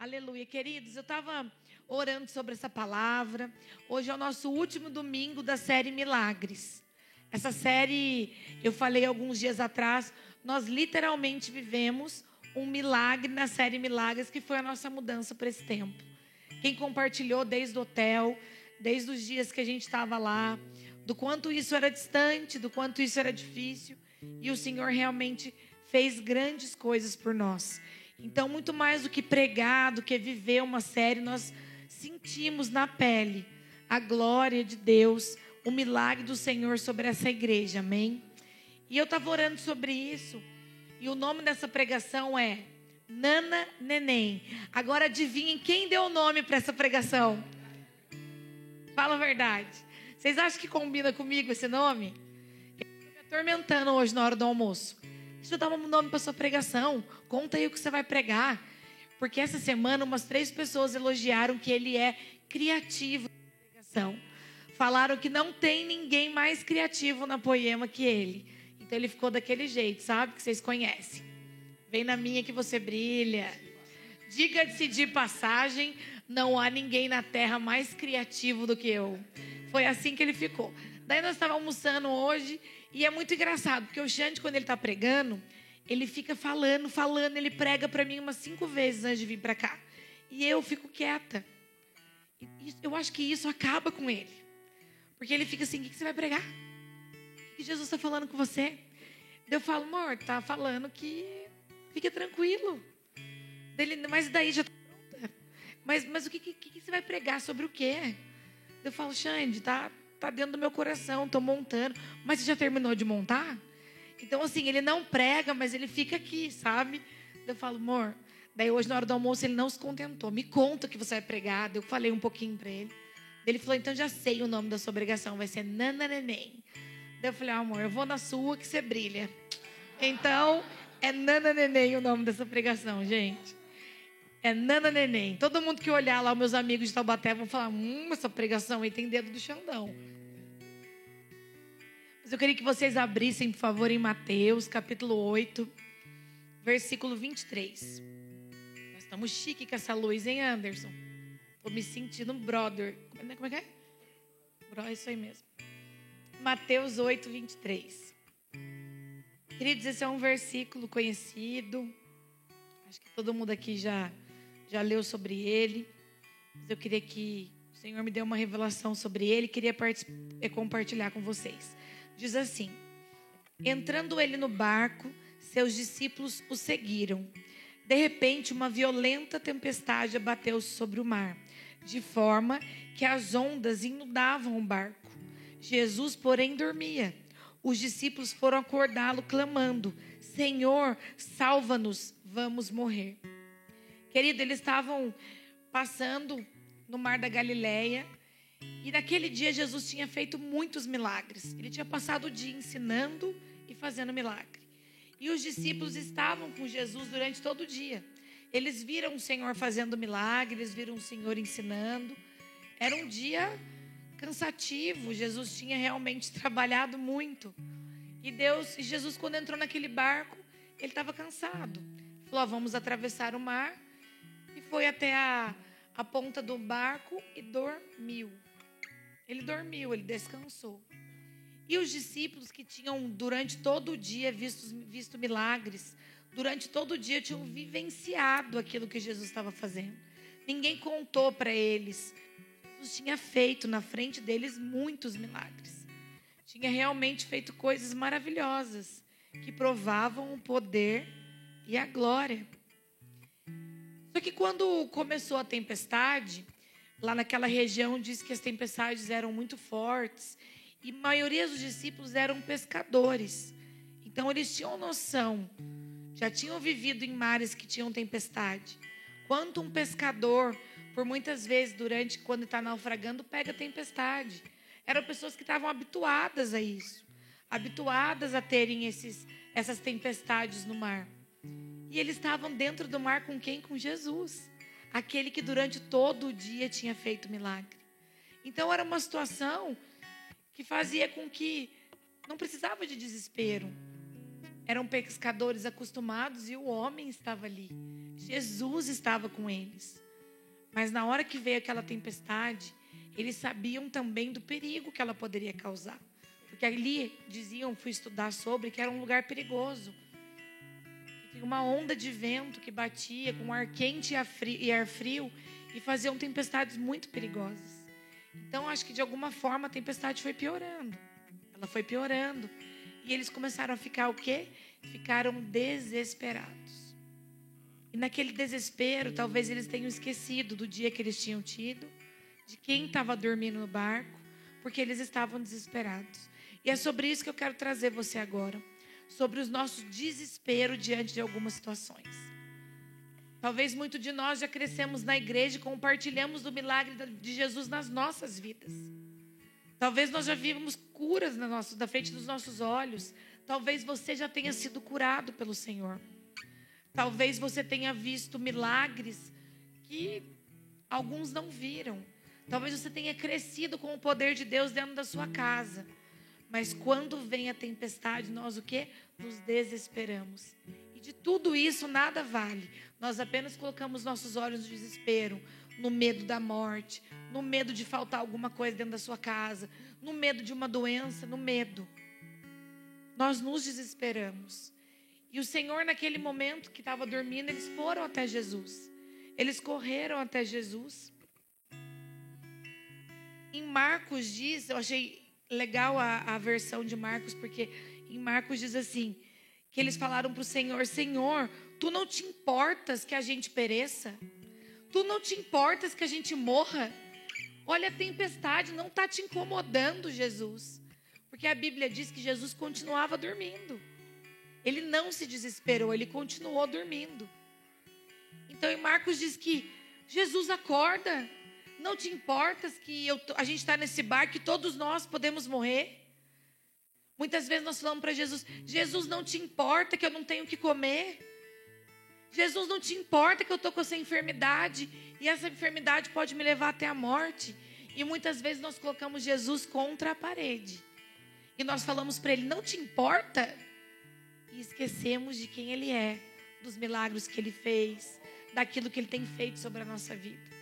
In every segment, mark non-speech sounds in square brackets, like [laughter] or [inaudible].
Aleluia. Queridos, eu estava orando sobre essa palavra. Hoje é o nosso último domingo da série Milagres. Essa série, eu falei alguns dias atrás, nós literalmente vivemos um milagre na série Milagres, que foi a nossa mudança para esse tempo. Quem compartilhou desde o hotel, desde os dias que a gente estava lá, do quanto isso era distante, do quanto isso era difícil, e o Senhor realmente fez grandes coisas por nós. Então, muito mais do que pregar, do que viver uma série, nós sentimos na pele a glória de Deus, o milagre do Senhor sobre essa igreja, amém? E eu estava orando sobre isso, e o nome dessa pregação é Nana Neném. Agora adivinhem quem deu o nome para essa pregação? Fala a verdade. Vocês acham que combina comigo esse nome? Eu estou me atormentando hoje na hora do almoço. Deixa eu dar um nome para sua pregação. Conta aí o que você vai pregar. Porque essa semana umas três pessoas elogiaram que ele é criativo na pregação. Falaram que não tem ninguém mais criativo na poema que ele. Então ele ficou daquele jeito, sabe? Que vocês conhecem. Vem na minha que você brilha. Diga-se de passagem, não há ninguém na terra mais criativo do que eu. Foi assim que ele ficou. Daí nós estávamos almoçando hoje e é muito engraçado, porque o Xande, quando ele está pregando, ele fica falando, falando, ele prega para mim umas cinco vezes antes de vir para cá. E eu fico quieta. Eu acho que isso acaba com ele. Porque ele fica assim: o que você vai pregar? O que Jesus está falando com você? Eu falo, amor, tá falando que fica tranquilo. Dele, mas daí já tá pronta. Mas, mas o que, que, que você vai pregar? Sobre o quê? Eu falo, Xande, tá, tá dentro do meu coração, estou montando. Mas você já terminou de montar? Então, assim, ele não prega, mas ele fica aqui, sabe? Eu falo, amor. Daí hoje, na hora do almoço, ele não se contentou. Me conta que você vai pregar. Eu falei um pouquinho para ele. Ele falou, então já sei o nome da sua pregação, vai ser Nana Neném. Daí eu falei, ah, amor, eu vou na sua que você brilha. Então, é Nana Neném o nome dessa pregação, gente. É Nana Neném. Todo mundo que olhar lá, meus amigos de Taubaté vão falar: hum, essa pregação aí tem dedo do Xandão. Mas eu queria que vocês abrissem, por favor, em Mateus, capítulo 8, versículo 23. Nós estamos chique com essa luz, hein, Anderson? Estou me sentindo brother. Como é que é? Bro, é isso aí mesmo. Mateus 8, 23. Queridos, esse é um versículo conhecido. Acho que todo mundo aqui já já leu sobre ele. Mas eu queria que o Senhor me dê uma revelação sobre ele, queria é, compartilhar com vocês. Diz assim: Entrando ele no barco, seus discípulos o seguiram. De repente, uma violenta tempestade abateu sobre o mar, de forma que as ondas inundavam o barco. Jesus, porém, dormia. Os discípulos foram acordá-lo, clamando: Senhor, salva-nos, vamos morrer. Querido, eles estavam passando no mar da Galileia e naquele dia Jesus tinha feito muitos milagres. Ele tinha passado o dia ensinando e fazendo milagre. E os discípulos estavam com Jesus durante todo o dia. Eles viram o Senhor fazendo milagres, eles viram o Senhor ensinando. Era um dia cansativo. Jesus tinha realmente trabalhado muito. E Deus, Jesus quando entrou naquele barco, ele estava cansado. Falou: ah, "Vamos atravessar o mar foi até a, a ponta do barco e dormiu. Ele dormiu, ele descansou. E os discípulos que tinham durante todo o dia visto, visto milagres, durante todo o dia tinham vivenciado aquilo que Jesus estava fazendo. Ninguém contou para eles. Jesus tinha feito na frente deles muitos milagres. Tinha realmente feito coisas maravilhosas que provavam o poder e a glória só que quando começou a tempestade, lá naquela região diz que as tempestades eram muito fortes e a maioria dos discípulos eram pescadores. Então eles tinham noção, já tinham vivido em mares que tinham tempestade. Quanto um pescador, por muitas vezes durante quando está naufragando, pega tempestade. Eram pessoas que estavam habituadas a isso, habituadas a terem esses, essas tempestades no mar. E eles estavam dentro do mar com quem? Com Jesus. Aquele que durante todo o dia tinha feito milagre. Então era uma situação que fazia com que não precisava de desespero. eram pescadores acostumados e o homem estava ali. Jesus estava com eles. Mas na hora que veio aquela tempestade, eles sabiam também do perigo que ela poderia causar. Porque ali diziam, fui estudar sobre, que era um lugar perigoso. Uma onda de vento que batia com ar quente e ar frio e faziam tempestades muito perigosas. Então, acho que de alguma forma a tempestade foi piorando. Ela foi piorando. E eles começaram a ficar o quê? Ficaram desesperados. E naquele desespero, talvez eles tenham esquecido do dia que eles tinham tido, de quem estava dormindo no barco, porque eles estavam desesperados. E é sobre isso que eu quero trazer você agora, sobre os nossos desespero diante de algumas situações. Talvez muito de nós já crescemos na igreja e compartilhamos do milagre de Jesus nas nossas vidas. Talvez nós já vimos curas na, nossa, na frente dos nossos olhos. Talvez você já tenha sido curado pelo Senhor. Talvez você tenha visto milagres que alguns não viram. Talvez você tenha crescido com o poder de Deus dentro da sua casa. Mas quando vem a tempestade, nós o que? Nos desesperamos. E de tudo isso nada vale. Nós apenas colocamos nossos olhos no desespero, no medo da morte, no medo de faltar alguma coisa dentro da sua casa, no medo de uma doença, no medo. Nós nos desesperamos. E o Senhor, naquele momento que estava dormindo, eles foram até Jesus. Eles correram até Jesus. Em Marcos diz, eu achei legal a, a versão de Marcos, porque em Marcos diz assim: que eles falaram para o Senhor: Senhor, tu não te importas que a gente pereça? Tu não te importas que a gente morra? Olha, a tempestade não está te incomodando, Jesus. Porque a Bíblia diz que Jesus continuava dormindo. Ele não se desesperou, ele continuou dormindo. Então, em Marcos diz que Jesus acorda. Não te importas que eu, a gente está nesse barco e todos nós podemos morrer? Muitas vezes nós falamos para Jesus: Jesus, não te importa que eu não tenho o que comer? Jesus, não te importa que eu estou com essa enfermidade e essa enfermidade pode me levar até a morte? E muitas vezes nós colocamos Jesus contra a parede. E nós falamos para ele: não te importa? E esquecemos de quem ele é, dos milagres que ele fez, daquilo que ele tem feito sobre a nossa vida.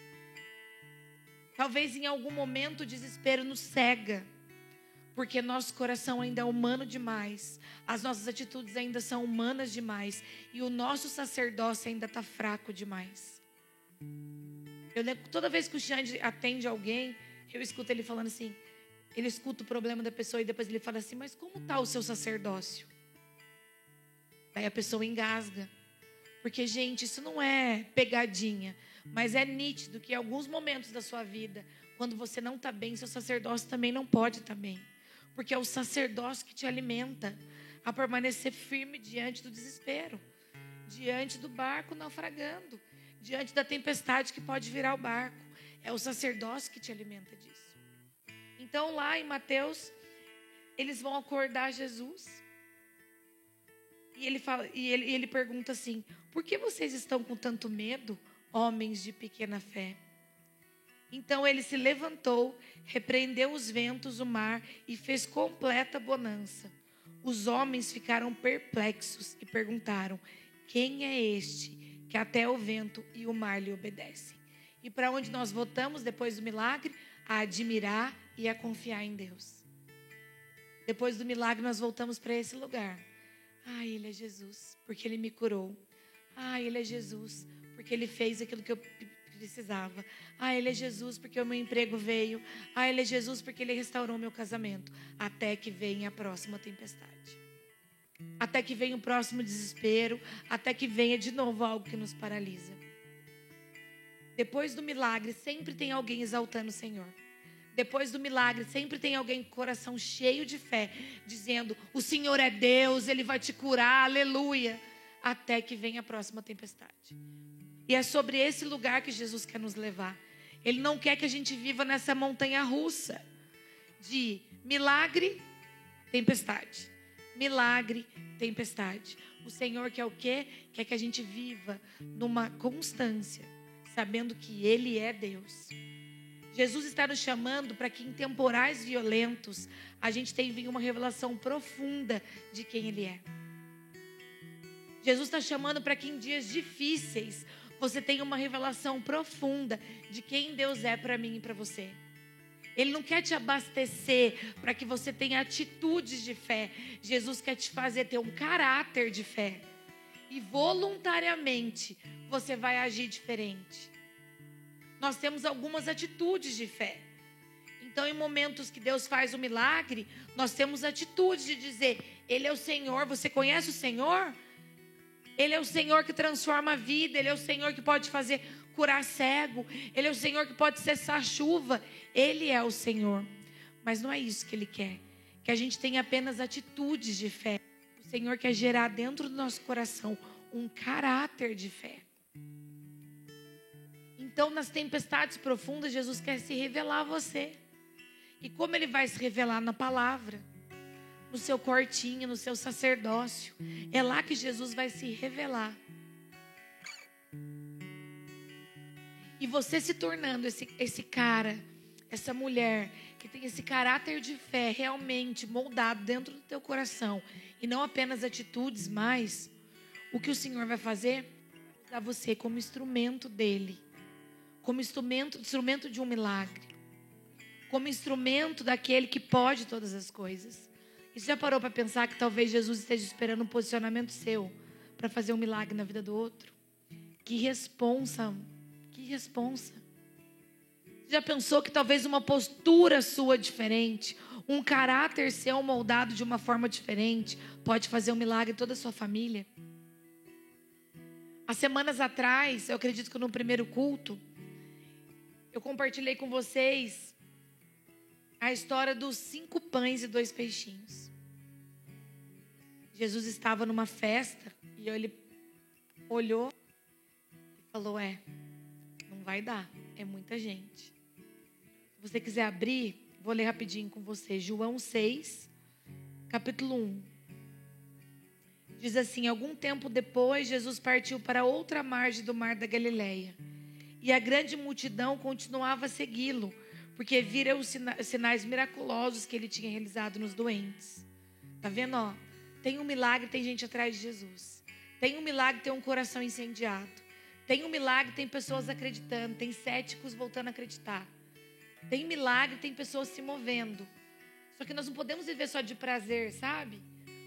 Talvez em algum momento o desespero nos cega, porque nosso coração ainda é humano demais, as nossas atitudes ainda são humanas demais e o nosso sacerdócio ainda está fraco demais. Eu lembro toda vez que o Xande atende alguém, eu escuto ele falando assim, ele escuta o problema da pessoa e depois ele fala assim, mas como está o seu sacerdócio? Aí a pessoa engasga. Porque, gente, isso não é pegadinha. Mas é nítido que em alguns momentos da sua vida, quando você não está bem, seu sacerdócio também não pode estar tá bem. Porque é o sacerdócio que te alimenta a permanecer firme diante do desespero, diante do barco naufragando, diante da tempestade que pode virar o barco. É o sacerdócio que te alimenta disso. Então, lá em Mateus, eles vão acordar Jesus. E ele, fala, e ele, e ele pergunta assim: Por que vocês estão com tanto medo? Homens de pequena fé. Então ele se levantou, repreendeu os ventos, o mar e fez completa bonança. Os homens ficaram perplexos e perguntaram: Quem é este que até o vento e o mar lhe obedecem? E para onde nós voltamos depois do milagre? A admirar e a confiar em Deus. Depois do milagre, nós voltamos para esse lugar. Ah, Ele é Jesus, porque Ele me curou. Ah, Ele é Jesus, porque ele fez aquilo que eu precisava. Ah, ele é Jesus porque o meu emprego veio. Ah, ele é Jesus porque ele restaurou meu casamento. Até que venha a próxima tempestade. Até que venha o próximo desespero. Até que venha de novo algo que nos paralisa. Depois do milagre, sempre tem alguém exaltando o Senhor. Depois do milagre, sempre tem alguém com o coração cheio de fé, dizendo: O Senhor é Deus, Ele vai te curar, aleluia. Até que venha a próxima tempestade. E é sobre esse lugar que Jesus quer nos levar. Ele não quer que a gente viva nessa montanha russa de milagre, tempestade. Milagre, tempestade. O Senhor quer o quê? Quer que a gente viva numa constância, sabendo que Ele é Deus. Jesus está nos chamando para que em temporais violentos a gente tenha uma revelação profunda de quem Ele é. Jesus está chamando para que em dias difíceis você tenha uma revelação profunda de quem Deus é para mim e para você. Ele não quer te abastecer para que você tenha atitudes de fé. Jesus quer te fazer ter um caráter de fé. E voluntariamente você vai agir diferente. Nós temos algumas atitudes de fé. Então, em momentos que Deus faz o milagre, nós temos atitudes de dizer: Ele é o Senhor. Você conhece o Senhor? Ele é o Senhor que transforma a vida. Ele é o Senhor que pode fazer curar cego. Ele é o Senhor que pode cessar a chuva. Ele é o Senhor. Mas não é isso que Ele quer. Que a gente tenha apenas atitudes de fé. O Senhor quer gerar dentro do nosso coração um caráter de fé. Então, nas tempestades profundas, Jesus quer se revelar a você. E como Ele vai se revelar na palavra? No seu cortinho, no seu sacerdócio. É lá que Jesus vai se revelar. E você se tornando esse, esse cara, essa mulher que tem esse caráter de fé realmente moldado dentro do teu coração e não apenas atitudes, mas o que o Senhor vai fazer? Usar você como instrumento dele, como instrumento, instrumento de um milagre, como instrumento daquele que pode todas as coisas. E você já parou para pensar que talvez Jesus esteja esperando um posicionamento seu para fazer um milagre na vida do outro? Que responsa que responsa. Já pensou que talvez uma postura sua diferente, um caráter seu moldado de uma forma diferente, pode fazer um milagre em toda a sua família? Há semanas atrás, eu acredito que no primeiro culto, eu compartilhei com vocês a história dos cinco pães e dois peixinhos. Jesus estava numa festa e ele olhou e falou: É, vai dar, é muita gente. Se você quiser abrir, vou ler rapidinho com você. João 6, capítulo 1. Diz assim: Algum tempo depois, Jesus partiu para outra margem do mar da Galileia. E a grande multidão continuava a segui-lo, porque vira os sinais miraculosos que ele tinha realizado nos doentes. Tá vendo, ó? Tem um milagre, tem gente atrás de Jesus. Tem um milagre, tem um coração incendiado. Tem um milagre, tem pessoas acreditando, tem céticos voltando a acreditar. Tem milagre, tem pessoas se movendo. Só que nós não podemos viver só de prazer, sabe?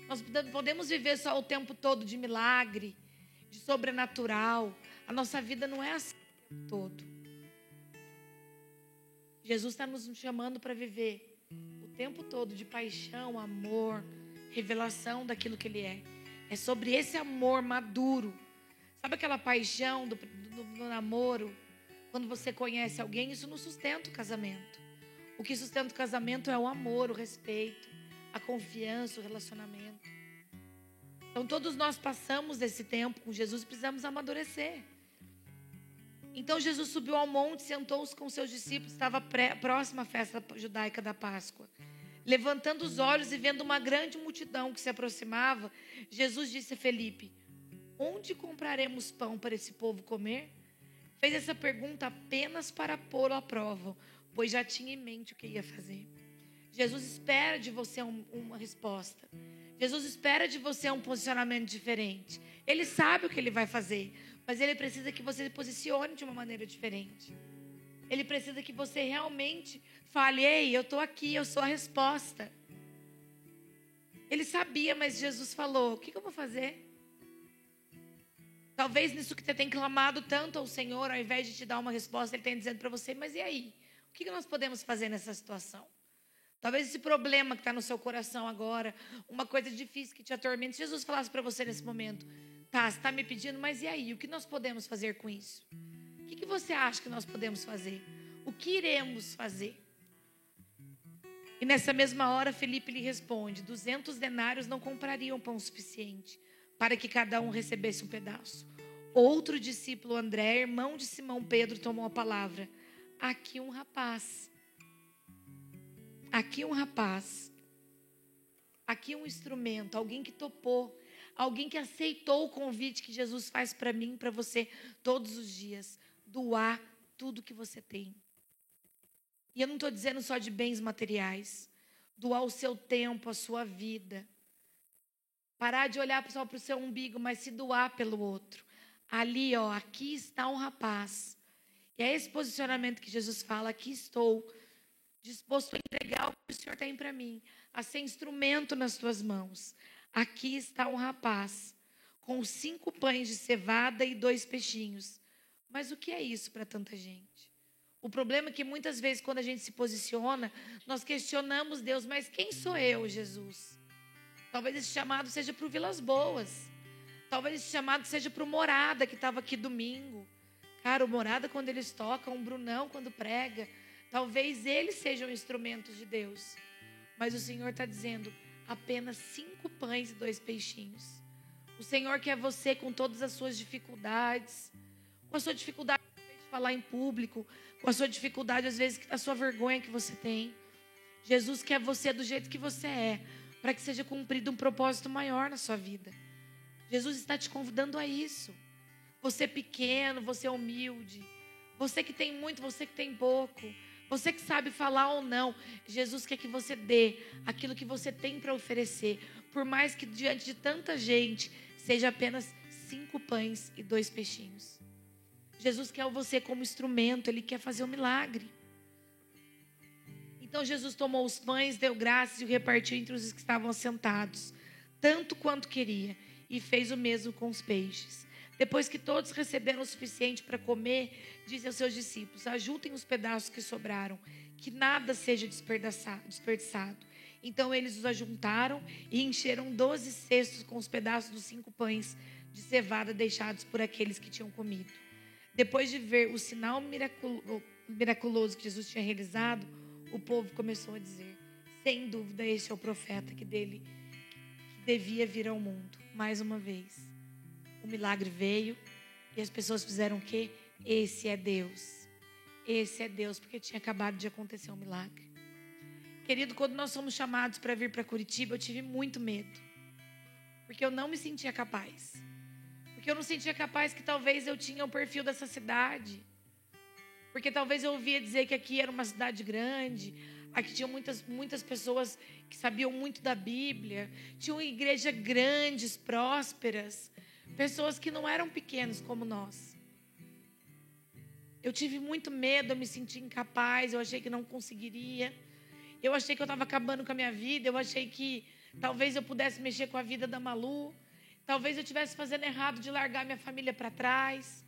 Nós podemos viver só o tempo todo de milagre, de sobrenatural. A nossa vida não é assim o tempo todo. Jesus está nos chamando para viver o tempo todo de paixão, amor, revelação daquilo que Ele é. É sobre esse amor maduro Sabe aquela paixão do, do, do namoro? Quando você conhece alguém, isso não sustenta o casamento. O que sustenta o casamento é o amor, o respeito, a confiança, o relacionamento. Então, todos nós passamos desse tempo com Jesus e precisamos amadurecer. Então, Jesus subiu ao monte, sentou-se com seus discípulos, estava pré, próxima à festa judaica da Páscoa. Levantando os olhos e vendo uma grande multidão que se aproximava, Jesus disse a Felipe: Onde compraremos pão para esse povo comer? Fez essa pergunta apenas para pô-lo à prova, pois já tinha em mente o que ia fazer. Jesus espera de você um, uma resposta. Jesus espera de você um posicionamento diferente. Ele sabe o que ele vai fazer, mas ele precisa que você se posicione de uma maneira diferente. Ele precisa que você realmente fale: Ei, eu estou aqui, eu sou a resposta. Ele sabia, mas Jesus falou: O que, que eu vou fazer? Talvez nisso que você tem clamado tanto ao Senhor, ao invés de te dar uma resposta, Ele tem dizendo para você: mas e aí? O que nós podemos fazer nessa situação? Talvez esse problema que está no seu coração agora, uma coisa difícil que te atormenta, Jesus falasse para você nesse momento: tá, você está me pedindo, mas e aí? O que nós podemos fazer com isso? Que, que você acha que nós podemos fazer? O que iremos fazer? E nessa mesma hora, Felipe lhe responde: duzentos denários não comprariam pão suficiente para que cada um recebesse um pedaço. Outro discípulo, André, irmão de Simão Pedro, tomou a palavra. Aqui um rapaz. Aqui um rapaz. Aqui um instrumento, alguém que topou, alguém que aceitou o convite que Jesus faz para mim, para você todos os dias, doar tudo que você tem. E eu não estou dizendo só de bens materiais, doar o seu tempo, a sua vida Parar de olhar só para o seu umbigo, mas se doar pelo outro. Ali, ó, aqui está um rapaz. E é esse posicionamento que Jesus fala: aqui estou, disposto a entregar o que o Senhor tem para mim, a ser instrumento nas tuas mãos. Aqui está um rapaz com cinco pães de cevada e dois peixinhos. Mas o que é isso para tanta gente? O problema é que muitas vezes, quando a gente se posiciona, nós questionamos Deus, mas quem sou eu, Jesus? Talvez esse chamado seja para o Vilas Boas. Talvez esse chamado seja para o Morada, que estava aqui domingo. Cara, o Morada, quando eles tocam, um Brunão, quando prega. Talvez eles sejam instrumentos de Deus. Mas o Senhor está dizendo: apenas cinco pães e dois peixinhos. O Senhor quer você com todas as suas dificuldades, com a sua dificuldade de falar em público, com a sua dificuldade, às vezes, a sua vergonha que você tem. Jesus quer você do jeito que você é, para que seja cumprido um propósito maior na sua vida. Jesus está te convidando a isso. Você pequeno, você humilde, você que tem muito, você que tem pouco, você que sabe falar ou não, Jesus quer que você dê aquilo que você tem para oferecer, por mais que diante de tanta gente seja apenas cinco pães e dois peixinhos. Jesus quer você como instrumento, Ele quer fazer um milagre. Então Jesus tomou os pães, deu graças e o repartiu entre os que estavam sentados, tanto quanto queria, e fez o mesmo com os peixes. Depois que todos receberam o suficiente para comer, disse aos seus discípulos: Ajuntem os pedaços que sobraram, que nada seja desperdiçado. Então eles os ajuntaram e encheram doze cestos com os pedaços dos cinco pães de cevada deixados por aqueles que tinham comido. Depois de ver o sinal miraculoso que Jesus tinha realizado, o povo começou a dizer: sem dúvida, este é o profeta que dele que devia vir ao mundo. Mais uma vez, o milagre veio e as pessoas fizeram o quê? Esse é Deus. Esse é Deus, porque tinha acabado de acontecer um milagre. Querido, quando nós somos chamados para vir para Curitiba, eu tive muito medo. Porque eu não me sentia capaz. Porque eu não sentia capaz que talvez eu tinha o perfil dessa cidade. Porque talvez eu ouvia dizer que aqui era uma cidade grande, aqui tinham muitas, muitas pessoas que sabiam muito da Bíblia, tinham igrejas grandes, prósperas, pessoas que não eram pequenos como nós. Eu tive muito medo, eu me senti incapaz, eu achei que não conseguiria. Eu achei que eu estava acabando com a minha vida, eu achei que talvez eu pudesse mexer com a vida da Malu, talvez eu estivesse fazendo errado de largar minha família para trás.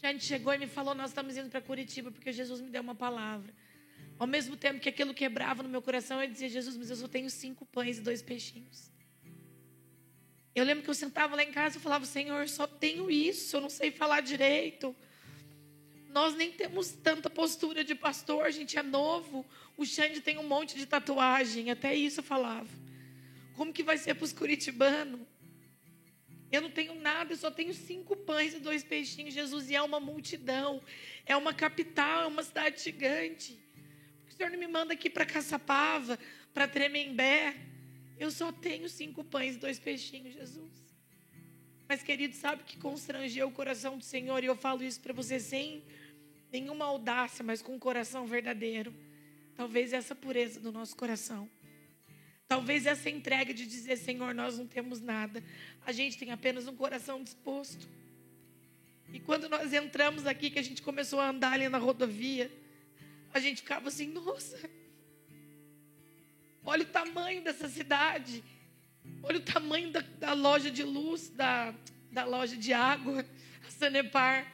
A chegou e me falou: Nós estamos indo para Curitiba porque Jesus me deu uma palavra. Ao mesmo tempo que aquilo quebrava no meu coração, eu dizia: Jesus, mas eu só tenho cinco pães e dois peixinhos. Eu lembro que eu sentava lá em casa e falava: Senhor, só tenho isso, eu não sei falar direito. Nós nem temos tanta postura de pastor, a gente é novo. O Xande tem um monte de tatuagem, até isso eu falava. Como que vai ser para os curitibanos? Eu não tenho nada, eu só tenho cinco pães e dois peixinhos. Jesus, e é uma multidão. É uma capital, é uma cidade gigante. O Senhor não me manda aqui para Caçapava, para Tremembé. Eu só tenho cinco pães e dois peixinhos, Jesus. Mas, querido, sabe que constrangeu o coração do Senhor? E eu falo isso para você sem nenhuma audácia, mas com um coração verdadeiro. Talvez essa pureza do nosso coração. Talvez essa entrega de dizer, Senhor, nós não temos nada. A gente tem apenas um coração disposto. E quando nós entramos aqui, que a gente começou a andar ali na rodovia, a gente ficava assim, nossa, olha o tamanho dessa cidade. Olha o tamanho da, da loja de luz, da, da loja de água, a Sanepar.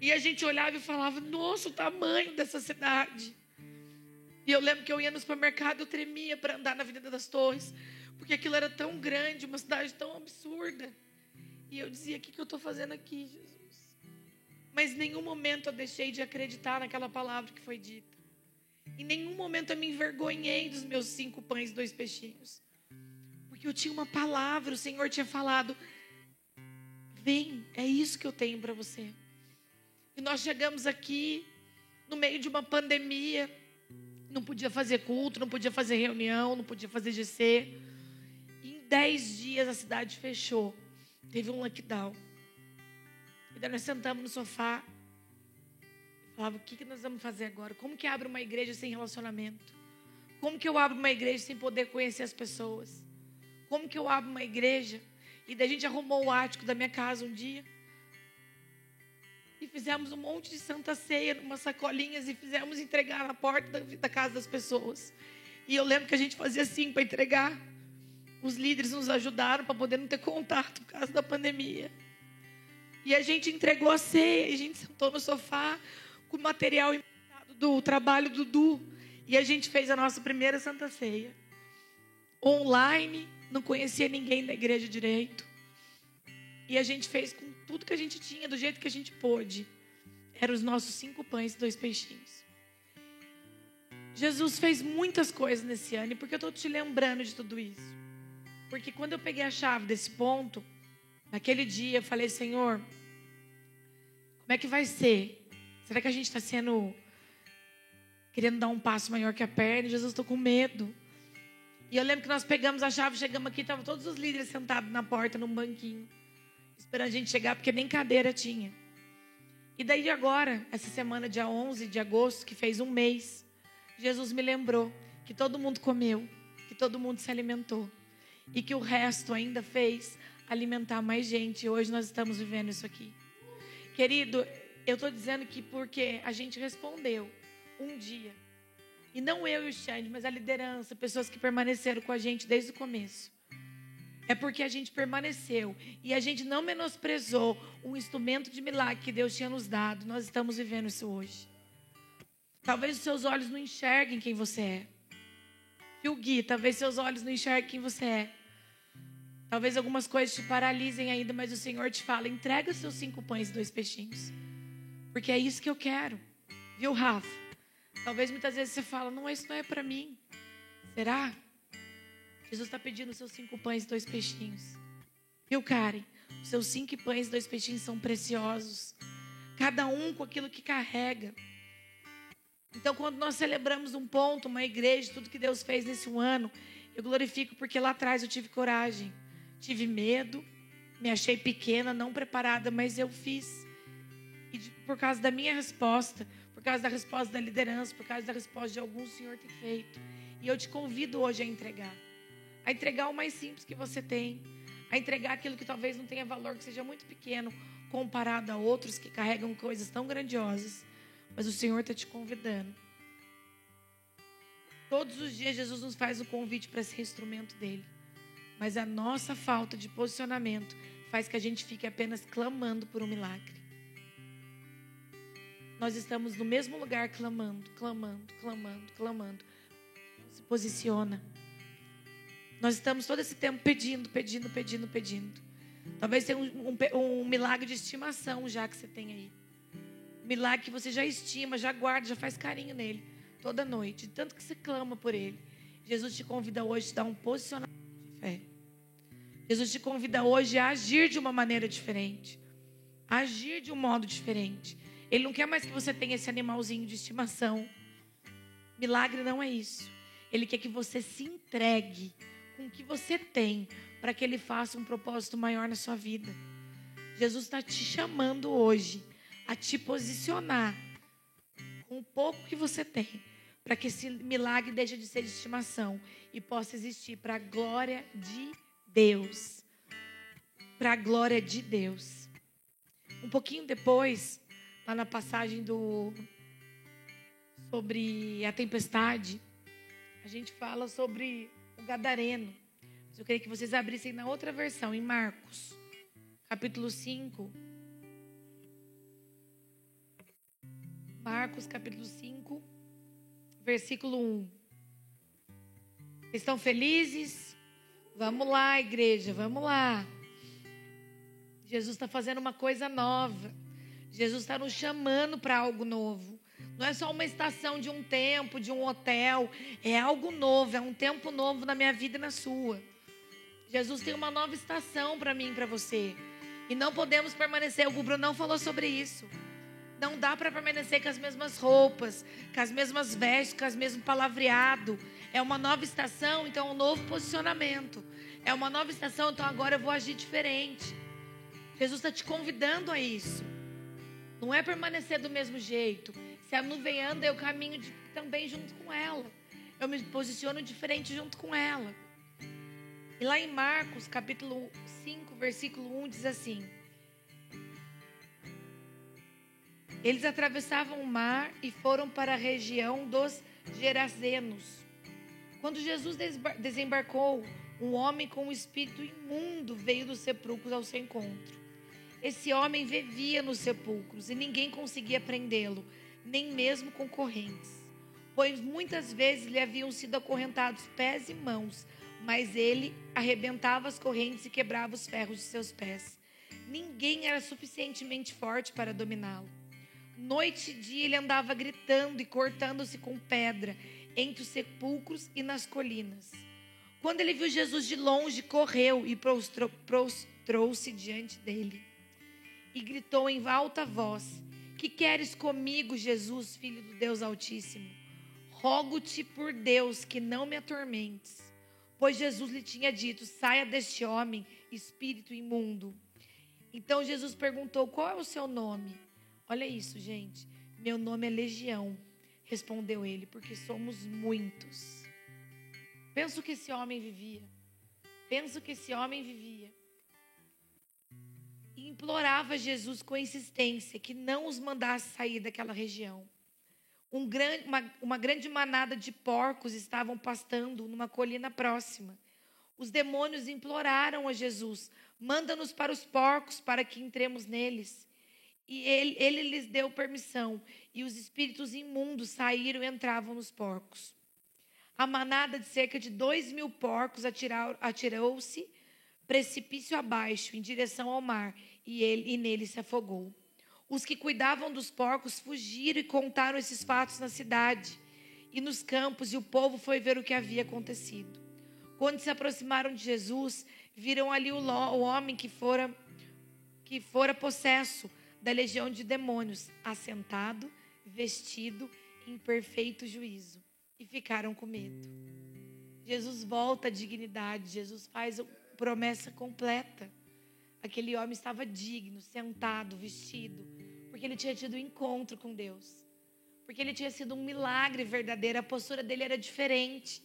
E a gente olhava e falava, nossa, o tamanho dessa cidade. E eu lembro que eu ia no supermercado, eu tremia para andar na Avenida das Torres, porque aquilo era tão grande, uma cidade tão absurda. E eu dizia: o que, que eu estou fazendo aqui, Jesus? Mas em nenhum momento eu deixei de acreditar naquela palavra que foi dita. Em nenhum momento eu me envergonhei dos meus cinco pães e dois peixinhos. Porque eu tinha uma palavra, o Senhor tinha falado: vem, é isso que eu tenho para você. E nós chegamos aqui no meio de uma pandemia não podia fazer culto, não podia fazer reunião, não podia fazer GC. em dez dias a cidade fechou. Teve um lockdown. E daí nós sentamos no sofá. Falava, o que, que nós vamos fazer agora? Como que abre uma igreja sem relacionamento? Como que eu abro uma igreja sem poder conhecer as pessoas? como que eu abro uma igreja? E daí a gente arrumou o ático da minha casa um dia. E fizemos um monte de santa ceia, umas sacolinhas, e fizemos entregar na porta da, casa das pessoas. E eu lembro que a gente fazia assim para entregar. Os líderes nos ajudaram para poder não ter contato por causa da pandemia. E a gente entregou a ceia, a gente sentou no sofá com o material do trabalho do Du. E a gente fez a nossa primeira Santa Ceia. Online, não conhecia ninguém da igreja direito. E a gente fez com tudo que a gente tinha, do jeito que a gente pôde. Eram os nossos cinco pães e dois peixinhos. Jesus fez muitas coisas nesse ano, e por que eu estou te lembrando de tudo isso? Porque quando eu peguei a chave desse ponto, naquele dia eu falei, Senhor, como é que vai ser? Será que a gente está sendo. querendo dar um passo maior que a perna? Jesus, estou com medo. E eu lembro que nós pegamos a chave, chegamos aqui, estavam todos os líderes sentados na porta, num banquinho, esperando a gente chegar, porque nem cadeira tinha. E daí agora, essa semana, dia 11 de agosto, que fez um mês, Jesus me lembrou que todo mundo comeu, que todo mundo se alimentou. E que o resto ainda fez alimentar mais gente. Hoje nós estamos vivendo isso aqui. Querido, eu estou dizendo que porque a gente respondeu um dia e não eu e o Xande, mas a liderança, pessoas que permaneceram com a gente desde o começo. É porque a gente permaneceu e a gente não menosprezou um instrumento de milagre que Deus tinha nos dado. Nós estamos vivendo isso hoje. Talvez os seus olhos não enxerguem quem você é. Viu, Gui? Talvez seus olhos não enxerguem quem você é. Talvez algumas coisas te paralisem ainda, mas o Senhor te fala: entrega seus cinco pães e dois peixinhos. Porque é isso que eu quero. Viu, Rafa? Talvez muitas vezes você fala, não, isso não é para mim. Será? Jesus está pedindo seus cinco pães e dois peixinhos. Viu, Karen? Os seus cinco pães e dois peixinhos são preciosos. Cada um com aquilo que carrega. Então, quando nós celebramos um ponto, uma igreja, tudo que Deus fez nesse ano, eu glorifico porque lá atrás eu tive coragem, tive medo, me achei pequena, não preparada, mas eu fiz. E por causa da minha resposta, causa da resposta da liderança, por causa da resposta de algum Senhor tem feito. E eu te convido hoje a entregar. A entregar o mais simples que você tem. A entregar aquilo que talvez não tenha valor, que seja muito pequeno, comparado a outros que carregam coisas tão grandiosas. Mas o Senhor está te convidando. Todos os dias Jesus nos faz o convite para ser instrumento dele. Mas a nossa falta de posicionamento faz que a gente fique apenas clamando por um milagre nós estamos no mesmo lugar clamando, clamando, clamando, clamando. Se posiciona. Nós estamos todo esse tempo pedindo, pedindo, pedindo, pedindo. Talvez tenha um, um, um milagre de estimação já que você tem aí. Milagre que você já estima, já guarda, já faz carinho nele toda noite. Tanto que você clama por ele. Jesus te convida hoje a dar um posicionamento de fé. Jesus te convida hoje a agir de uma maneira diferente. A agir de um modo diferente. Ele não quer mais que você tenha esse animalzinho de estimação. Milagre não é isso. Ele quer que você se entregue com o que você tem para que ele faça um propósito maior na sua vida. Jesus está te chamando hoje a te posicionar com o pouco que você tem, para que esse milagre deixe de ser de estimação e possa existir para a glória de Deus. Para a glória de Deus. Um pouquinho depois, lá na passagem do sobre a tempestade, a gente fala sobre gadareno. Mas eu queria que vocês abrissem na outra versão, em Marcos, capítulo 5. Marcos, capítulo 5, versículo 1. Vocês estão felizes? Vamos lá, igreja, vamos lá. Jesus está fazendo uma coisa nova. Jesus está nos chamando para algo novo. Não é só uma estação de um tempo, de um hotel. É algo novo, é um tempo novo na minha vida e na sua. Jesus tem uma nova estação para mim e para você. E não podemos permanecer. O Gubro não falou sobre isso. Não dá para permanecer com as mesmas roupas, com as mesmas vestes, com os mesmos palavreado. É uma nova estação, então é um novo posicionamento. É uma nova estação, então agora eu vou agir diferente. Jesus está te convidando a isso. Não é permanecer do mesmo jeito. Se a nuvem anda, eu caminho de, também junto com ela. Eu me posiciono diferente junto com ela. E lá em Marcos, capítulo 5, versículo 1, diz assim: Eles atravessavam o mar e foram para a região dos Gerazenos. Quando Jesus desembarcou, um homem com um espírito imundo veio dos sepulcros ao seu encontro. Esse homem vivia nos sepulcros e ninguém conseguia prendê-lo, nem mesmo com correntes. Pois muitas vezes lhe haviam sido acorrentados pés e mãos, mas ele arrebentava as correntes e quebrava os ferros de seus pés. Ninguém era suficientemente forte para dominá-lo. Noite e dia ele andava gritando e cortando-se com pedra entre os sepulcros e nas colinas. Quando ele viu Jesus de longe, correu e prostrou-se diante dele e gritou em alta voz: Que queres comigo, Jesus, filho do Deus Altíssimo? Rogo-te por Deus que não me atormentes. Pois Jesus lhe tinha dito: Saia deste homem, espírito imundo. Então Jesus perguntou: Qual é o seu nome? Olha isso, gente. Meu nome é Legião, respondeu ele, porque somos muitos. Penso que esse homem vivia. Penso que esse homem vivia e implorava a Jesus com insistência que não os mandasse sair daquela região. Um grande, uma, uma grande manada de porcos estavam pastando numa colina próxima. Os demônios imploraram a Jesus: manda-nos para os porcos para que entremos neles. E ele, ele lhes deu permissão, e os espíritos imundos saíram e entravam nos porcos. A manada de cerca de dois mil porcos atirou-se precipício abaixo, em direção ao mar, e, ele, e nele se afogou. Os que cuidavam dos porcos fugiram e contaram esses fatos na cidade e nos campos, e o povo foi ver o que havia acontecido. Quando se aproximaram de Jesus, viram ali o, o homem que fora, que fora possesso da legião de demônios, assentado, vestido, em perfeito juízo, e ficaram com medo. Jesus volta à dignidade, Jesus faz promessa completa. Aquele homem estava digno, sentado, vestido, porque ele tinha tido um encontro com Deus. Porque ele tinha sido um milagre verdadeiro, a postura dele era diferente.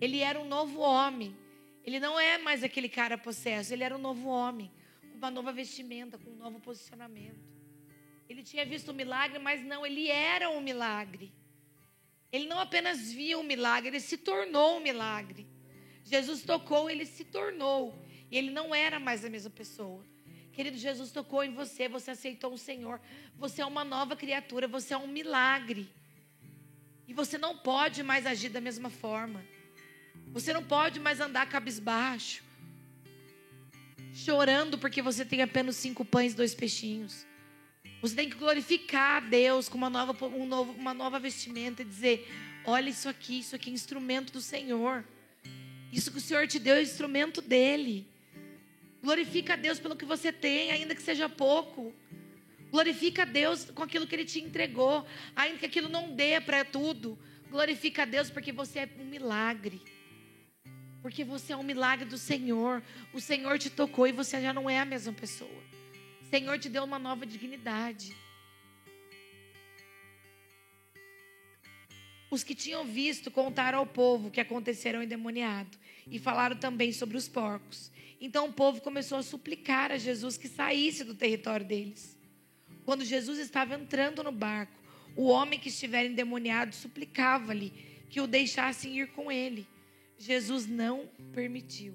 Ele era um novo homem. Ele não é mais aquele cara possesso, ele era um novo homem, com uma nova vestimenta, com um novo posicionamento. Ele tinha visto o um milagre, mas não, ele era um milagre. Ele não apenas via um milagre, ele se tornou um milagre. Jesus tocou, ele se tornou. E ele não era mais a mesma pessoa. Querido, Jesus tocou em você, você aceitou o Senhor. Você é uma nova criatura, você é um milagre. E você não pode mais agir da mesma forma. Você não pode mais andar cabisbaixo, chorando porque você tem apenas cinco pães e dois peixinhos. Você tem que glorificar a Deus com uma nova, um novo, uma nova vestimenta e dizer: olha isso aqui, isso aqui é instrumento do Senhor. Isso que o Senhor te deu é instrumento dele. Glorifica a Deus pelo que você tem, ainda que seja pouco. Glorifica a Deus com aquilo que Ele te entregou, ainda que aquilo não dê para tudo. Glorifica a Deus porque você é um milagre. Porque você é um milagre do Senhor. O Senhor te tocou e você já não é a mesma pessoa. O Senhor te deu uma nova dignidade. Os que tinham visto contaram ao povo que aconteceram endemoniado e falaram também sobre os porcos. Então o povo começou a suplicar a Jesus que saísse do território deles. Quando Jesus estava entrando no barco, o homem que estivera endemoniado suplicava-lhe que o deixassem ir com ele. Jesus não permitiu,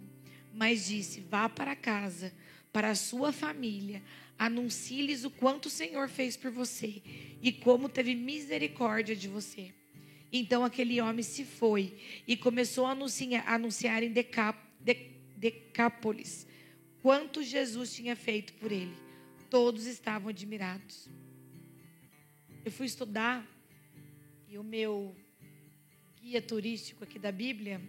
mas disse: Vá para casa, para a sua família, anuncie-lhes o quanto o Senhor fez por você e como teve misericórdia de você. Então aquele homem se foi e começou a anunciar, em Decáp, de, Decápolis quanto Jesus tinha feito por ele. Todos estavam admirados. Eu fui estudar e o meu guia turístico aqui da Bíblia,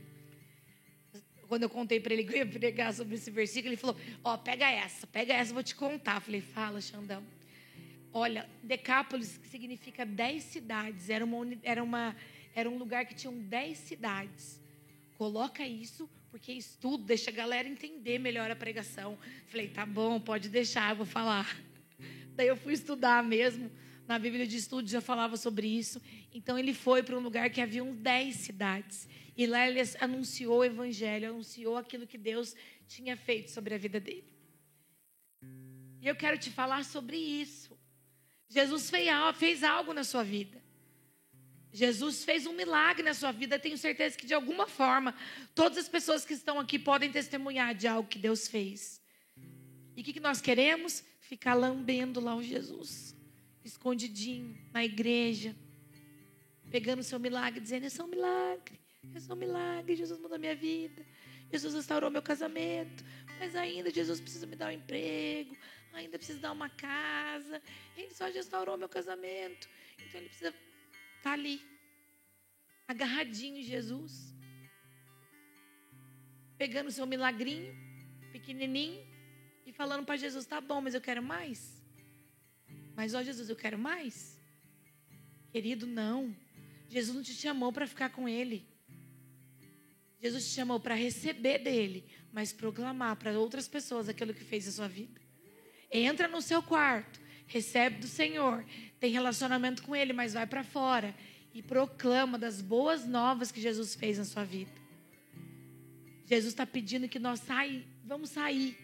quando eu contei para ele que eu ia pregar sobre esse versículo, ele falou: Ó, oh, pega essa, pega essa, vou te contar. Eu falei: Fala, Xandão. Olha, Decápolis significa dez cidades. Era, uma, era, uma, era um lugar que tinham dez cidades. Coloca isso, porque isso tudo deixa a galera entender melhor a pregação. Falei, tá bom, pode deixar, eu vou falar. [laughs] Daí eu fui estudar mesmo. Na Bíblia de Estudo já falava sobre isso. Então ele foi para um lugar que havia dez cidades. E lá ele anunciou o evangelho, anunciou aquilo que Deus tinha feito sobre a vida dele. E eu quero te falar sobre isso. Jesus fez algo na sua vida. Jesus fez um milagre na sua vida. Tenho certeza que de alguma forma todas as pessoas que estão aqui podem testemunhar de algo que Deus fez. E o que, que nós queremos? Ficar lambendo lá o Jesus, escondidinho na igreja, pegando o seu milagre, dizendo: Esse é um milagre, esse é um milagre. Jesus mudou minha vida, Jesus restaurou meu casamento, mas ainda Jesus precisa me dar um emprego, ainda precisa dar uma casa. Ele só restaurou meu casamento, então ele precisa Está ali, agarradinho em Jesus, pegando o seu milagrinho, pequenininho, e falando para Jesus: tá bom, mas eu quero mais. Mas, ó Jesus, eu quero mais. Querido, não. Jesus não te chamou para ficar com ele. Jesus te chamou para receber dele, mas proclamar para outras pessoas aquilo que fez a sua vida. Entra no seu quarto, recebe do Senhor, tem relacionamento com Ele, mas vai para fora e proclama das boas novas que Jesus fez na sua vida. Jesus está pedindo que nós sair, vamos sair,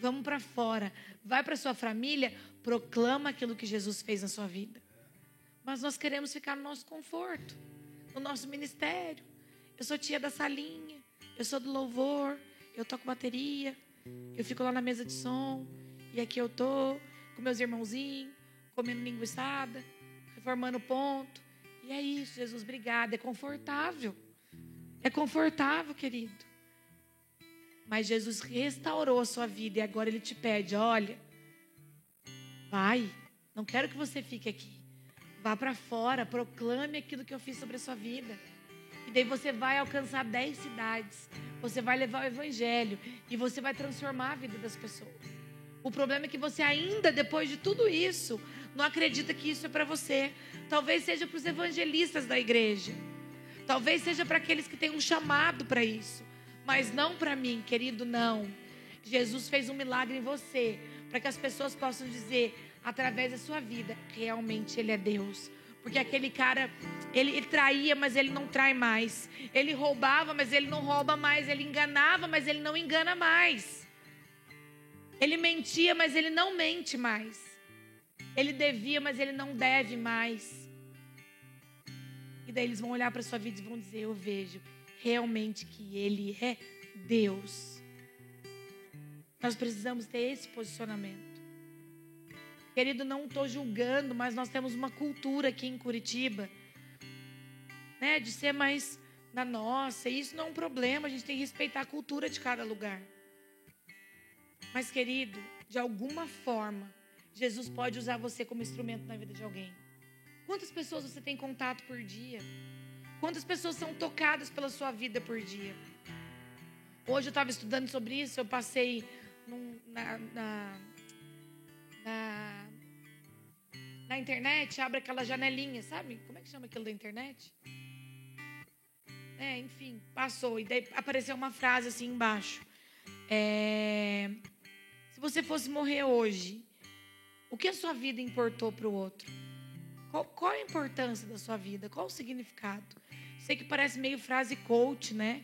vamos para fora, vai para sua família, proclama aquilo que Jesus fez na sua vida. Mas nós queremos ficar no nosso conforto, no nosso ministério. Eu sou tia da salinha, eu sou do louvor, eu toco bateria, eu fico lá na mesa de som, e aqui eu tô com meus irmãozinhos, comendo linguiçada, reformando ponto. E é isso, Jesus, obrigada. É confortável. É confortável, querido. Mas Jesus restaurou a sua vida e agora ele te pede: olha, vai, não quero que você fique aqui. Vá para fora, proclame aquilo que eu fiz sobre a sua vida. E daí você vai alcançar dez cidades. Você vai levar o evangelho e você vai transformar a vida das pessoas. O problema é que você ainda, depois de tudo isso, não acredita que isso é para você. Talvez seja para os evangelistas da igreja. Talvez seja para aqueles que têm um chamado para isso. Mas não para mim, querido, não. Jesus fez um milagre em você, para que as pessoas possam dizer, através da sua vida, realmente Ele é Deus. Porque aquele cara, ele, traía, mas ele não trai mais. Ele roubava, mas ele não rouba mais. Ele enganava, mas ele não engana mais. Ele mentia, mas ele não mente mais. Ele devia, mas ele não deve mais. E daí eles vão olhar para sua vida e vão dizer: Eu vejo realmente que ele é Deus. Nós precisamos ter esse posicionamento. Querido, não estou julgando, mas nós temos uma cultura aqui em Curitiba, né, de ser mais na nossa. E isso não é um problema, a gente tem que respeitar a cultura de cada lugar. Mas, querido, de alguma forma, Jesus pode usar você como instrumento na vida de alguém. Quantas pessoas você tem contato por dia? Quantas pessoas são tocadas pela sua vida por dia? Hoje eu estava estudando sobre isso, eu passei num, na, na, na, na, internet, abre aquela janelinha, sabe? Como é que chama aquilo da internet? É, enfim, passou. E daí apareceu uma frase assim embaixo. É, se você fosse morrer hoje, o que a sua vida importou para o outro? Qual, qual, a importância da sua vida? Qual o significado? Sei que parece meio frase coach, né?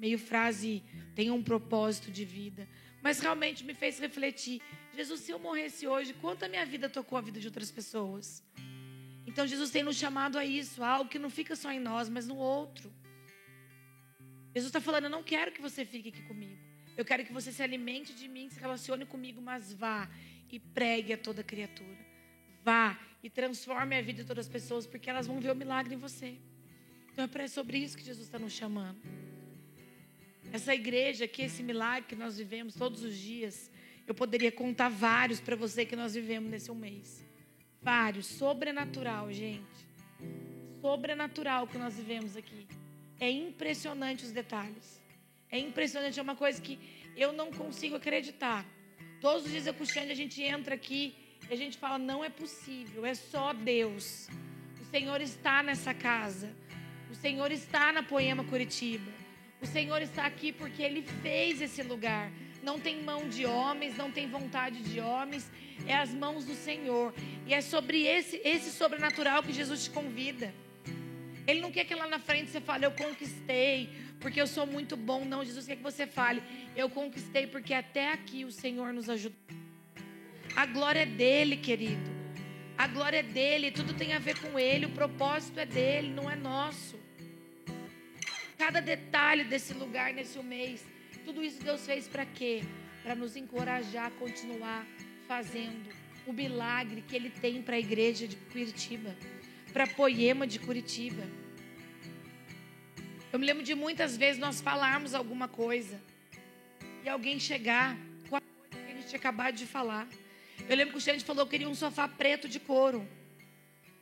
Meio frase tem um propósito de vida. Mas realmente me fez refletir. Jesus, se eu morresse hoje, quanto a minha vida tocou a vida de outras pessoas? Então Jesus tem nos chamado a isso, a algo que não fica só em nós, mas no outro. Jesus está falando, eu não quero que você fique aqui comigo. Eu quero que você se alimente de mim, se relacione comigo, mas vá e pregue a toda criatura. Vá e transforme a vida de todas as pessoas, porque elas vão ver o milagre em você. Então é sobre isso que Jesus está nos chamando. Essa igreja aqui, esse milagre que nós vivemos todos os dias, eu poderia contar vários para você que nós vivemos nesse um mês. Vários, sobrenatural, gente. Sobrenatural que nós vivemos aqui. É impressionante os detalhes. É impressionante, é uma coisa que eu não consigo acreditar. Todos os dias eu com o a gente entra aqui e a gente fala: não é possível, é só Deus. O Senhor está nessa casa. O Senhor está na Poema Curitiba. O Senhor está aqui porque Ele fez esse lugar. não tem mão de homens, não tem vontade de homens, é as mãos do Senhor. E é sobre esse, esse sobrenatural que Jesus te convida. Ele não quer que lá na frente você fale, eu conquistei, porque eu sou muito bom. Não, Jesus quer que você fale, eu conquistei, porque até aqui o Senhor nos ajudou. A glória é dele, querido. A glória é dele, tudo tem a ver com ele, o propósito é dele, não é nosso. Cada detalhe desse lugar, nesse mês, tudo isso Deus fez para quê? Para nos encorajar a continuar fazendo o milagre que Ele tem para a igreja de Curitiba, para a Poema de Curitiba. Eu me lembro de muitas vezes nós falarmos alguma coisa e alguém chegar com a coisa que a gente tinha acabado de falar. Eu lembro que o Xande falou que queria um sofá preto de couro.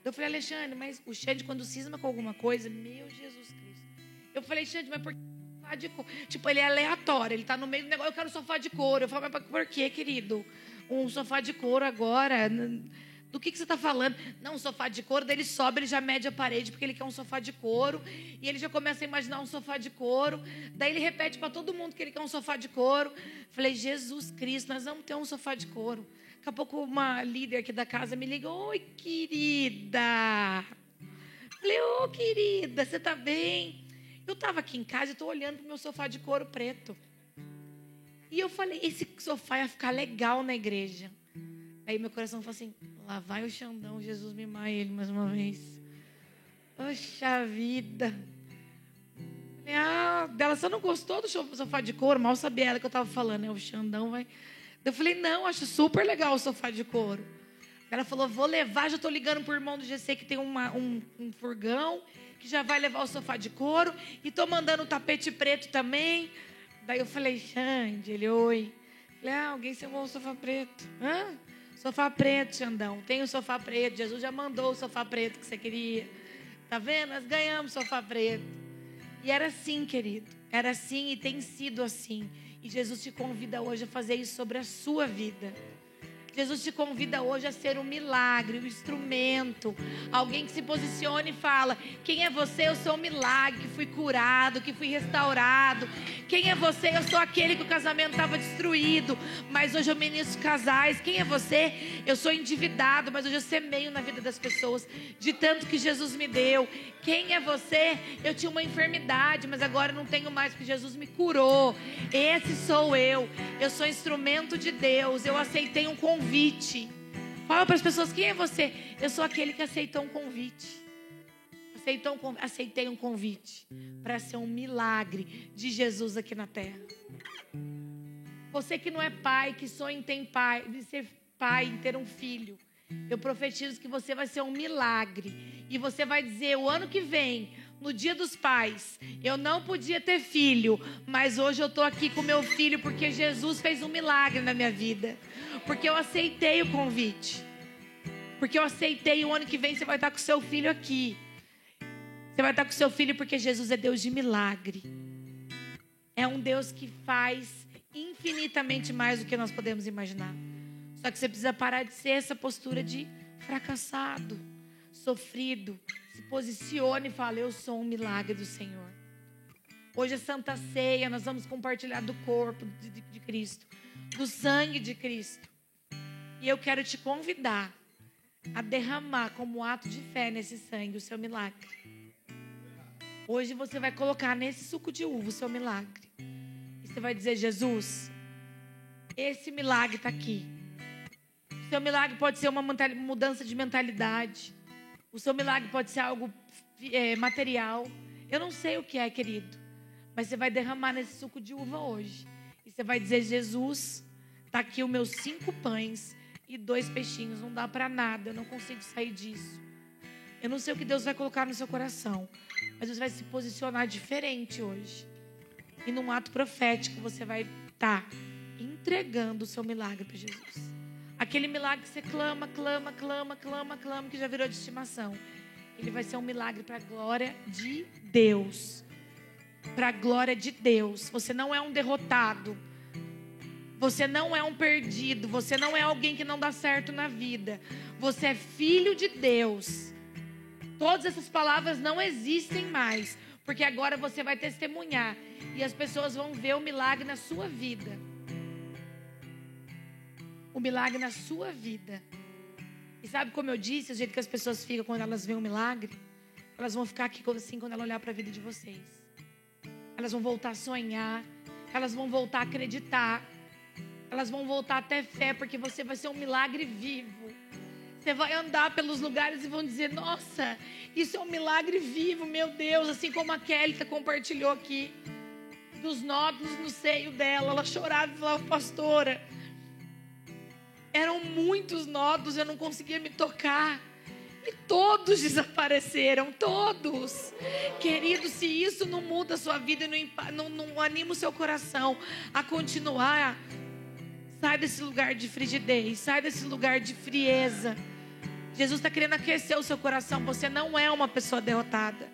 Eu falei, Alexandre, mas o Xande, quando cisma com alguma coisa, meu Jesus Cristo. Eu falei, Xande, mas por que sofá de couro? Tipo, ele é aleatório, ele está no meio do negócio, eu quero sofá de couro. Eu falei, mas por que, querido? Um sofá de couro agora? Do que, que você está falando? Não, um sofá de couro, daí ele sobe, ele já mede a parede, porque ele quer um sofá de couro. E ele já começa a imaginar um sofá de couro. Daí ele repete para todo mundo que ele quer um sofá de couro. Falei, Jesus Cristo, nós vamos ter um sofá de couro. Daqui a pouco uma líder aqui da casa me liga, oi querida. Falei, ô oh, querida, você tá bem? Eu estava aqui em casa e estou olhando para o meu sofá de couro preto. E eu falei, esse sofá ia ficar legal na igreja. Aí meu coração falou assim, lá vai o Xandão, Jesus mimar ele mais uma vez. Poxa vida. Ah, dela, você não gostou do sofá de couro? Mal sabia ela que eu estava falando, né? O Xandão vai eu falei, não, acho super legal o sofá de couro. Ela falou, vou levar, já estou ligando para o irmão do GC que tem uma, um, um furgão, que já vai levar o sofá de couro. E estou mandando o tapete preto também. Daí eu falei, Xande, ele, oi. Falei, ah, alguém chamou o sofá preto. Hã? Sofá preto, Xandão. Tem o sofá preto. Jesus já mandou o sofá preto que você queria. Tá vendo? Nós ganhamos sofá preto. E era assim, querido. Era assim e tem sido assim. E Jesus te convida hoje a fazer isso sobre a sua vida. Jesus te convida hoje a ser um milagre, um instrumento. Alguém que se posicione e fala: Quem é você? Eu sou um milagre, que fui curado, que fui restaurado. Quem é você? Eu sou aquele que o casamento estava destruído, mas hoje eu ministro casais. Quem é você? Eu sou endividado, mas hoje eu semeio na vida das pessoas, de tanto que Jesus me deu. Quem é você? Eu tinha uma enfermidade, mas agora não tenho mais, porque Jesus me curou. Esse sou eu. Eu sou instrumento de Deus. Eu aceitei um convite. Fala para as pessoas: quem é você? Eu sou aquele que aceitou um convite. Aceitou um, aceitei um convite para ser um milagre de Jesus aqui na terra. Você que não é pai, que sonha em ter pai, de ser pai, em ter um filho. Eu profetizo que você vai ser um milagre. E você vai dizer: o ano que vem, no dia dos pais, eu não podia ter filho, mas hoje eu estou aqui com meu filho porque Jesus fez um milagre na minha vida. Porque eu aceitei o convite. Porque eu aceitei o ano que vem você vai estar com seu filho aqui. Você vai estar com seu filho porque Jesus é Deus de milagre. É um Deus que faz infinitamente mais do que nós podemos imaginar. Só que você precisa parar de ser essa postura de fracassado, sofrido. Se posicione e fale: Eu sou um milagre do Senhor. Hoje é Santa Ceia, nós vamos compartilhar do corpo de, de, de Cristo, do sangue de Cristo. E eu quero te convidar a derramar como ato de fé nesse sangue o seu milagre. Hoje você vai colocar nesse suco de uva o seu milagre. E você vai dizer: Jesus, esse milagre está aqui. Seu milagre pode ser uma mudança de mentalidade. O seu milagre pode ser algo é, material. Eu não sei o que é, querido. Mas você vai derramar nesse suco de uva hoje. E você vai dizer: Jesus, está aqui os meus cinco pães e dois peixinhos. Não dá para nada. Eu não consigo sair disso. Eu não sei o que Deus vai colocar no seu coração. Mas você vai se posicionar diferente hoje. E num ato profético você vai estar tá entregando o seu milagre para Jesus. Aquele milagre que você clama, clama, clama, clama, clama, que já virou de estimação. Ele vai ser um milagre para a glória de Deus. Para a glória de Deus. Você não é um derrotado. Você não é um perdido. Você não é alguém que não dá certo na vida. Você é filho de Deus. Todas essas palavras não existem mais. Porque agora você vai testemunhar. E as pessoas vão ver o milagre na sua vida. O milagre na sua vida. E sabe como eu disse, o jeito que as pessoas ficam quando elas veem um milagre? Elas vão ficar aqui assim quando ela olhar para a vida de vocês. Elas vão voltar a sonhar, elas vão voltar a acreditar, elas vão voltar a ter fé, porque você vai ser um milagre vivo. Você vai andar pelos lugares e vão dizer: Nossa, isso é um milagre vivo, meu Deus. Assim como a Kelly compartilhou aqui, dos nódulos no seio dela. Ela chorava e falava: Pastora, eram muitos nódulos, eu não conseguia me tocar. E todos [laughs] desapareceram, todos. Querido, se isso não muda a sua vida e não, não, não anima o seu coração a continuar, sai desse lugar de frigidez, sai desse lugar de frieza. Jesus está querendo aquecer o seu coração. Você não é uma pessoa derrotada.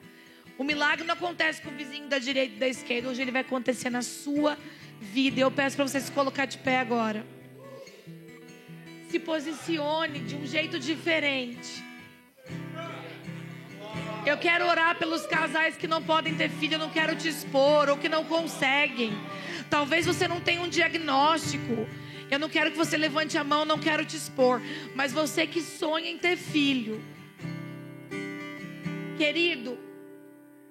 O milagre não acontece com o vizinho da direita e da esquerda. Hoje ele vai acontecer na sua vida. Eu peço para você se colocar de pé agora se posicione de um jeito diferente. Eu quero orar pelos casais que não podem ter filho, eu não quero te expor, ou que não conseguem. Talvez você não tenha um diagnóstico. Eu não quero que você levante a mão, não quero te expor. Mas você que sonha em ter filho. Querido,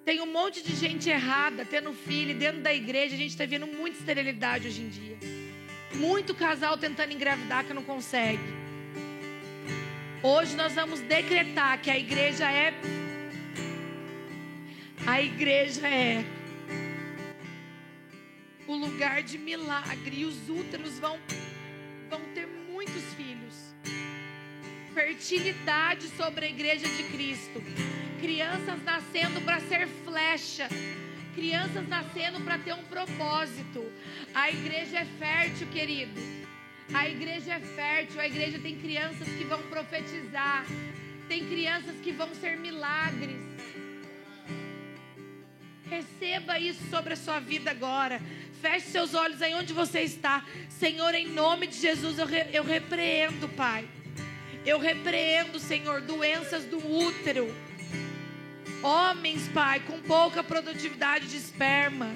tem um monte de gente errada tendo filho dentro da igreja. A gente está vendo muita esterilidade hoje em dia. Muito casal tentando engravidar que não consegue. Hoje nós vamos decretar que a igreja é. A igreja é o lugar de milagre e os úteros vão, vão ter muitos filhos. Fertilidade sobre a igreja de Cristo. Crianças nascendo para ser flecha crianças nascendo para ter um propósito. A igreja é fértil, querido. A igreja é fértil, a igreja tem crianças que vão profetizar, tem crianças que vão ser milagres. Receba isso sobre a sua vida agora. Feche seus olhos aí onde você está. Senhor, em nome de Jesus, eu, re, eu repreendo, Pai. Eu repreendo, Senhor, doenças do útero Homens, Pai, com pouca produtividade de esperma,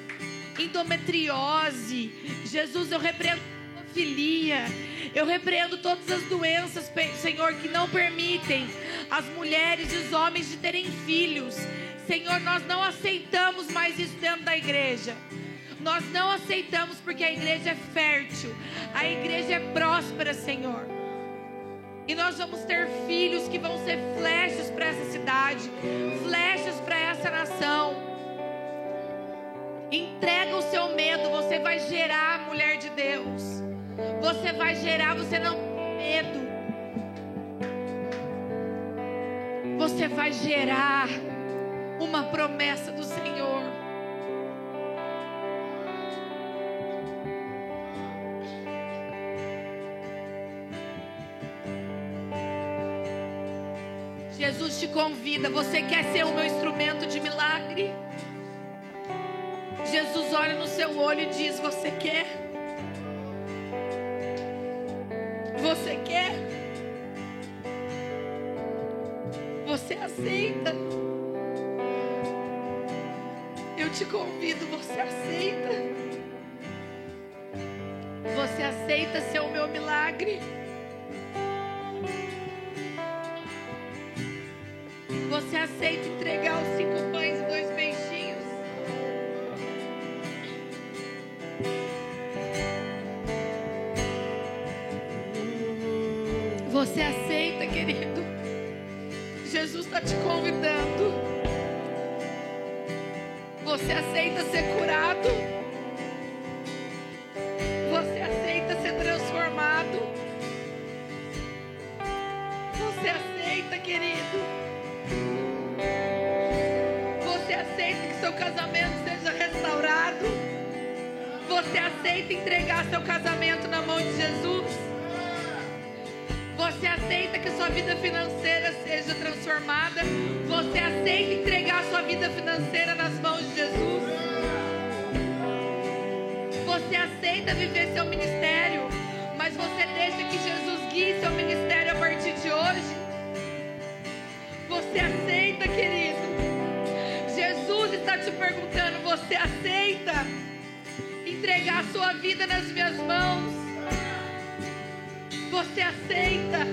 endometriose. Jesus, eu repreendo filia. Eu repreendo todas as doenças, Senhor, que não permitem as mulheres e os homens de terem filhos. Senhor, nós não aceitamos mais isso dentro da igreja. Nós não aceitamos porque a igreja é fértil, a igreja é próspera, Senhor. E nós vamos ter filhos que vão ser flechas para essa cidade, flechas para essa nação. Entrega o seu medo, você vai gerar, mulher de Deus. Você vai gerar, você não tem medo. Você vai gerar uma promessa do Senhor. Convida. Você quer ser o meu instrumento de milagre? Jesus olha no seu olho e diz: Você quer? Você quer? Você aceita? Eu te convido, você aceita? Você aceita ser o meu milagre? Você aceita entregar os cinco pães e dois peixinhos? Você aceita, querido? Jesus está te convidando. Você aceita ser curado? Casamento seja restaurado? Você aceita entregar seu casamento na mão de Jesus? Você aceita que sua vida financeira seja transformada? Você aceita entregar sua vida financeira nas mãos de Jesus? Você aceita viver seu ministério, mas você deixa que Jesus guie seu ministério a partir de hoje? Você aceita, querido? Está te perguntando: você aceita entregar a sua vida nas minhas mãos? Você aceita